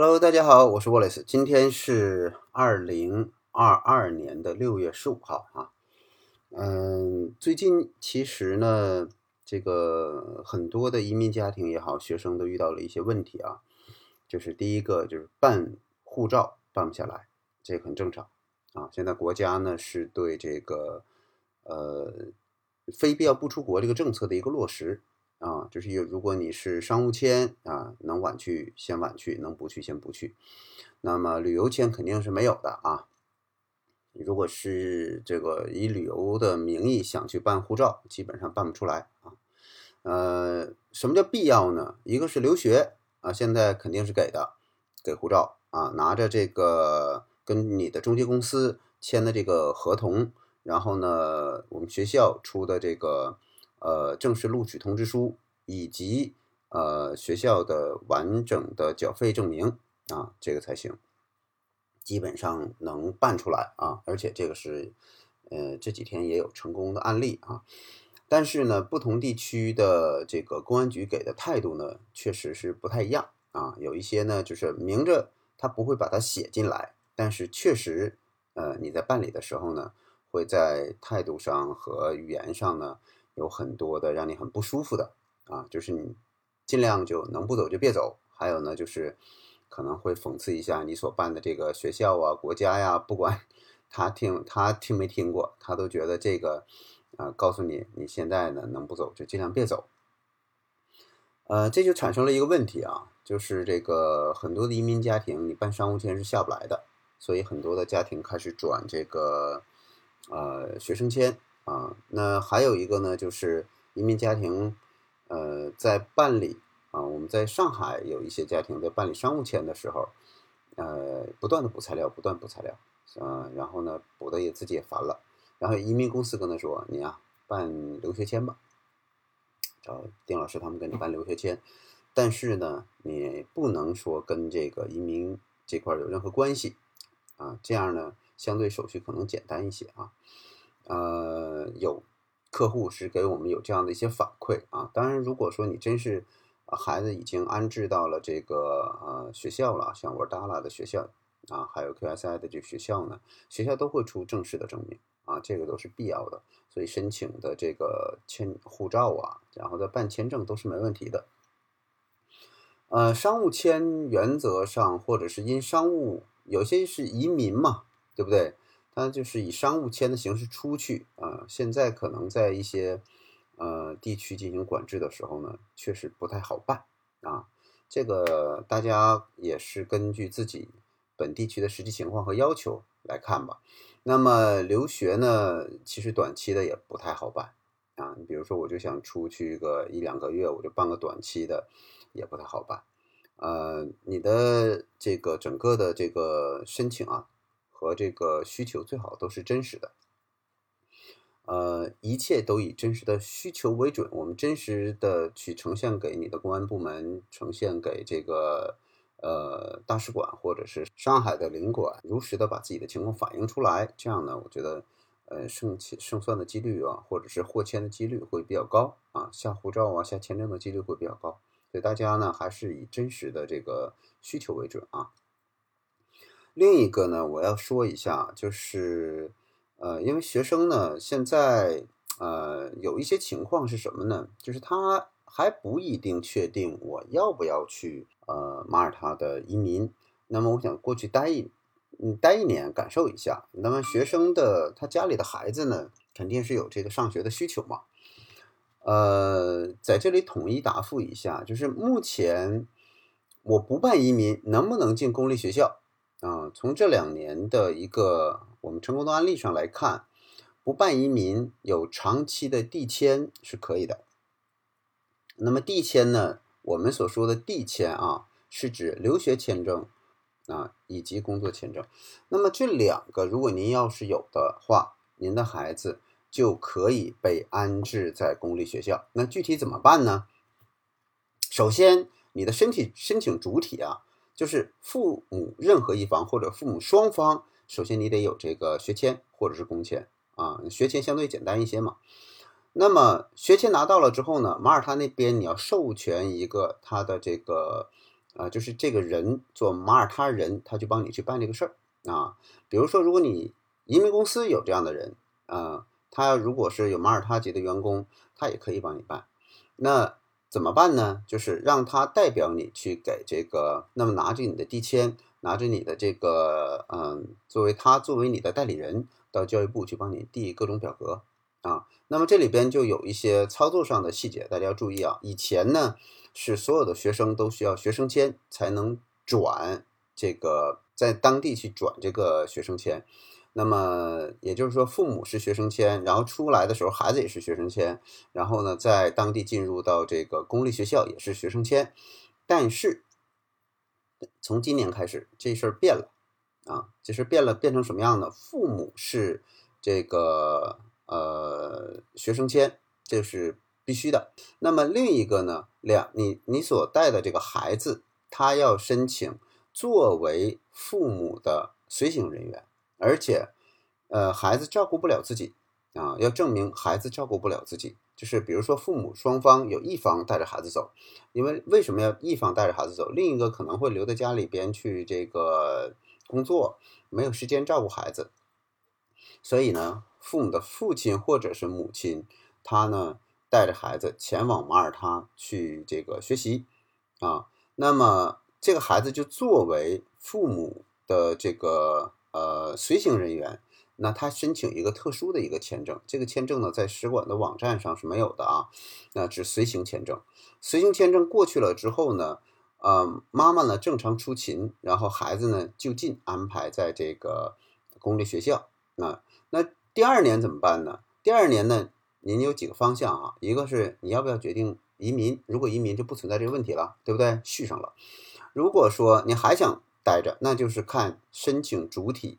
Hello，大家好，我是 Wallace，今天是二零二二年的六月十五号啊。嗯，最近其实呢，这个很多的移民家庭也好，学生都遇到了一些问题啊。就是第一个就是办护照办不下来，这很正常啊。现在国家呢是对这个呃非必要不出国这个政策的一个落实。啊，就是有，如果你是商务签啊，能晚去先晚去，能不去先不去。那么旅游签肯定是没有的啊。如果是这个以旅游的名义想去办护照，基本上办不出来啊。呃，什么叫必要呢？一个是留学啊，现在肯定是给的，给护照啊，拿着这个跟你的中介公司签的这个合同，然后呢，我们学校出的这个。呃，正式录取通知书以及呃学校的完整的缴费证明啊，这个才行，基本上能办出来啊。而且这个是呃这几天也有成功的案例啊。但是呢，不同地区的这个公安局给的态度呢，确实是不太一样啊。有一些呢，就是明着他不会把它写进来，但是确实呃你在办理的时候呢，会在态度上和语言上呢。有很多的让你很不舒服的啊，就是你尽量就能不走就别走。还有呢，就是可能会讽刺一下你所办的这个学校啊、国家呀，不管他听他听没听过，他都觉得这个啊，告诉你你现在呢能不走就尽量别走。呃，这就产生了一个问题啊，就是这个很多的移民家庭，你办商务签是下不来的，所以很多的家庭开始转这个呃学生签。啊，那还有一个呢，就是移民家庭，呃，在办理啊，我们在上海有一些家庭在办理商务签的时候，呃，不断的补材料，不断补材料，嗯，然后呢，补的也自己也烦了，然后移民公司跟他说，你啊，办留学签吧，找丁老师他们给你办留学签，但是呢，你不能说跟这个移民这块有任何关系，啊，这样呢，相对手续可能简单一些啊。呃，有客户是给我们有这样的一些反馈啊。当然，如果说你真是孩子已经安置到了这个呃学校了，像沃达拉的学校啊，还有 QSI 的这个学校呢，学校都会出正式的证明啊，这个都是必要的。所以申请的这个签护照啊，然后再办签证都是没问题的。呃，商务签原则上或者是因商务有些是移民嘛，对不对？那就是以商务签的形式出去啊，现在可能在一些呃地区进行管制的时候呢，确实不太好办啊。这个大家也是根据自己本地区的实际情况和要求来看吧。那么留学呢，其实短期的也不太好办啊。你比如说，我就想出去个一两个月，我就办个短期的，也不太好办。呃，你的这个整个的这个申请啊。和这个需求最好都是真实的，呃，一切都以真实的需求为准。我们真实的去呈现给你的公安部门，呈现给这个呃大使馆或者是上海的领馆，如实的把自己的情况反映出来。这样呢，我觉得呃胜胜算的几率啊，或者是获签的几率会比较高啊，下护照啊、下签证的几率会比较高。所以大家呢，还是以真实的这个需求为准啊。另一个呢，我要说一下，就是，呃，因为学生呢，现在呃有一些情况是什么呢？就是他还不一定确定我要不要去呃马耳他的移民。那么我想过去待一嗯待一年，感受一下。那么学生的他家里的孩子呢，肯定是有这个上学的需求嘛。呃，在这里统一答复一下，就是目前我不办移民，能不能进公立学校？啊，从这两年的一个我们成功的案例上来看，不办移民有长期的递签是可以的。那么递签呢，我们所说的递签啊，是指留学签证啊以及工作签证。那么这两个，如果您要是有的话，您的孩子就可以被安置在公立学校。那具体怎么办呢？首先，你的身体申请主体啊。就是父母任何一方或者父母双方，首先你得有这个学签或者是工签啊，学签相对简单一些嘛。那么学签拿到了之后呢，马耳他那边你要授权一个他的这个啊，就是这个人做马耳他人，他去帮你去办这个事儿啊。比如说，如果你移民公司有这样的人啊，他如果是有马耳他籍的员工，他也可以帮你办。那怎么办呢？就是让他代表你去给这个，那么拿着你的地签，拿着你的这个，嗯，作为他作为你的代理人，到教育部去帮你递各种表格啊。那么这里边就有一些操作上的细节，大家要注意啊。以前呢。是所有的学生都需要学生签才能转这个，在当地去转这个学生签。那么也就是说，父母是学生签，然后出来的时候孩子也是学生签，然后呢，在当地进入到这个公立学校也是学生签。但是从今年开始，这事儿变了啊，这事儿变了，变成什么样呢？父母是这个呃学生签，这是。必须的。那么另一个呢？两你你所带的这个孩子，他要申请作为父母的随行人员，而且，呃，孩子照顾不了自己啊，要证明孩子照顾不了自己。就是比如说，父母双方有一方带着孩子走，因为为什么要一方带着孩子走？另一个可能会留在家里边去这个工作，没有时间照顾孩子。所以呢，父母的父亲或者是母亲，他呢？带着孩子前往马耳他去这个学习啊，那么这个孩子就作为父母的这个呃随行人员，那他申请一个特殊的一个签证，这个签证呢在使馆的网站上是没有的啊，那只随行签证。随行签证过去了之后呢，呃，妈妈呢正常出勤，然后孩子呢就近安排在这个公立学校啊。那第二年怎么办呢？第二年呢？您有几个方向啊？一个是你要不要决定移民，如果移民就不存在这个问题了，对不对？续上了。如果说你还想待着，那就是看申请主体，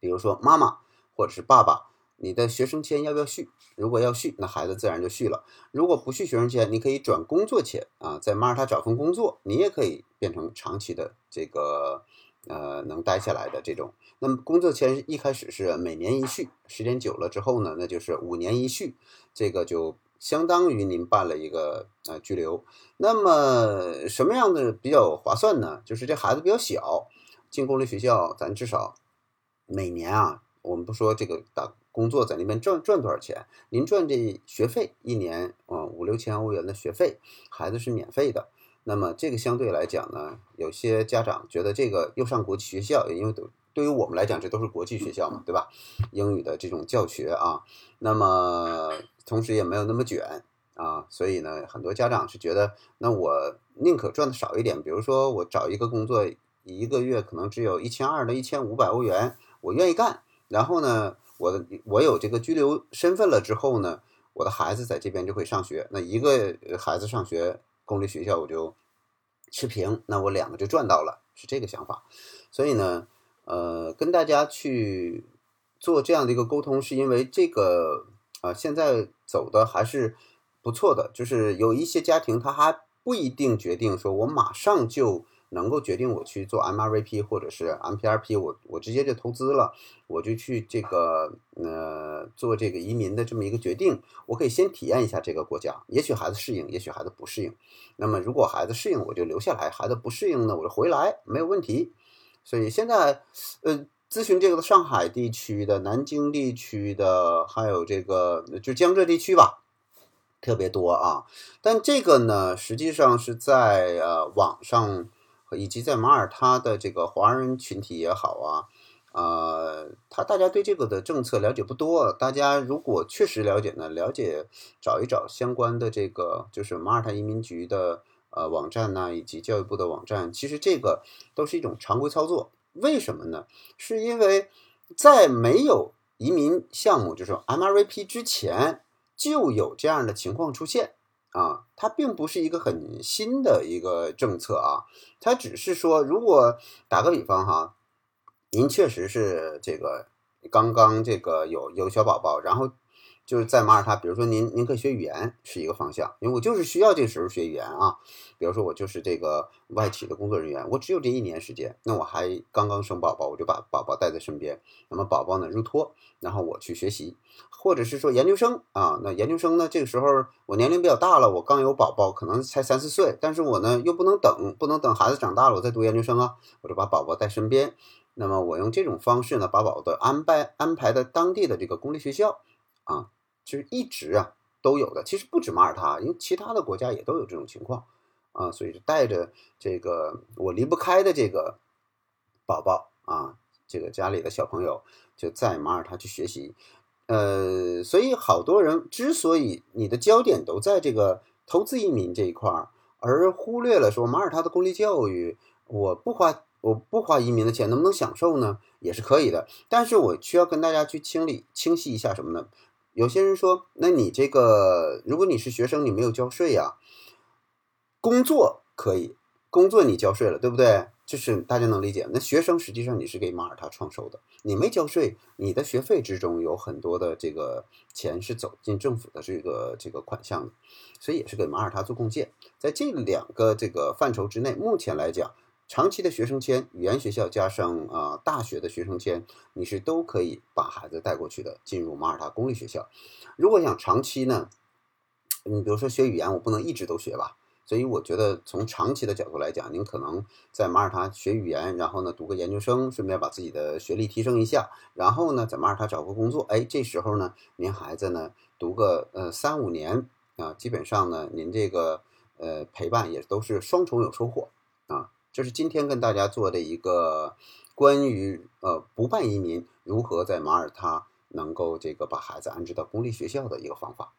比如说妈妈或者是爸爸，你的学生签要不要续？如果要续，那孩子自然就续了。如果不续学生签，你可以转工作签啊，在马耳他找份工作，你也可以变成长期的这个。呃，能待下来的这种，那么工作签一开始是每年一续，时间久了之后呢，那就是五年一续，这个就相当于您办了一个呃居留。那么什么样的比较划算呢？就是这孩子比较小，进公立学校，咱至少每年啊，我们不说这个打工作在那边赚赚多少钱，您赚这学费一年啊五六千欧元的学费，孩子是免费的。那么这个相对来讲呢，有些家长觉得这个又上国际学校，因为对于我们来讲，这都是国际学校嘛，对吧？英语的这种教学啊，那么同时也没有那么卷啊，所以呢，很多家长是觉得，那我宁可赚的少一点，比如说我找一个工作，一个月可能只有一千二到一千五百欧元，我愿意干。然后呢，我的我有这个居留身份了之后呢，我的孩子在这边就会上学，那一个孩子上学。公立学校我就持平，那我两个就赚到了，是这个想法。所以呢，呃，跟大家去做这样的一个沟通，是因为这个啊，现在走的还是不错的，就是有一些家庭他还不一定决定说我马上就。能够决定我去做 MRVP 或者是 MPRP，我我直接就投资了，我就去这个呃做这个移民的这么一个决定。我可以先体验一下这个国家，也许孩子适应，也许孩子不适应。那么如果孩子适应，我就留下来；孩子不适应呢，我就回来，没有问题。所以现在呃咨询这个上海地区的、南京地区的，还有这个就江浙地区吧，特别多啊。但这个呢，实际上是在呃网上。以及在马耳他的这个华人群体也好啊，呃，他大家对这个的政策了解不多。大家如果确实了解呢，了解找一找相关的这个就是马耳他移民局的呃网站呢，以及教育部的网站，其实这个都是一种常规操作。为什么呢？是因为在没有移民项目，就是 MRVP 之前，就有这样的情况出现。啊，它并不是一个很新的一个政策啊，它只是说，如果打个比方哈，您确实是这个刚刚这个有有小宝宝，然后就是在马耳他，比如说您您可以学语言是一个方向，因为我就是需要这个时候学语言啊。比如说我就是这个外企的工作人员，我只有这一年时间，那我还刚刚生宝宝，我就把宝宝带在身边，那么宝宝呢入托，然后我去学习，或者是说研究生啊，那研究生呢这个时候我年龄比较大了，我刚有宝宝，可能才三四岁，但是我呢又不能等，不能等孩子长大了我再读研究生啊，我就把宝宝带身边。那么我用这种方式呢，把宝宝安排安排在当地的这个公立学校，啊，就是一直啊都有的。其实不止马耳他，因为其他的国家也都有这种情况，啊，所以带着这个我离不开的这个宝宝啊，这个家里的小朋友就在马耳他去学习，呃，所以好多人之所以你的焦点都在这个投资移民这一块儿，而忽略了说马耳他的公立教育，我不花。我不花移民的钱，能不能享受呢？也是可以的，但是我需要跟大家去清理、清晰一下什么呢？有些人说，那你这个，如果你是学生，你没有交税呀，工作可以，工作你交税了，对不对？就是大家能理解。那学生实际上你是给马耳他创收的，你没交税，你的学费之中有很多的这个钱是走进政府的这个这个款项的，所以也是给马耳他做贡献。在这两个这个范畴之内，目前来讲。长期的学生签，语言学校加上啊大学的学生签，你是都可以把孩子带过去的，进入马耳他公立学校。如果想长期呢，你比如说学语言，我不能一直都学吧，所以我觉得从长期的角度来讲，您可能在马耳他学语言，然后呢读个研究生，顺便把自己的学历提升一下，然后呢在马耳他找个工作，哎，这时候呢您孩子呢读个呃三五年啊，基本上呢您这个呃陪伴也都是双重有收获啊。这是今天跟大家做的一个关于呃不办移民如何在马耳他能够这个把孩子安置到公立学校的一个方法。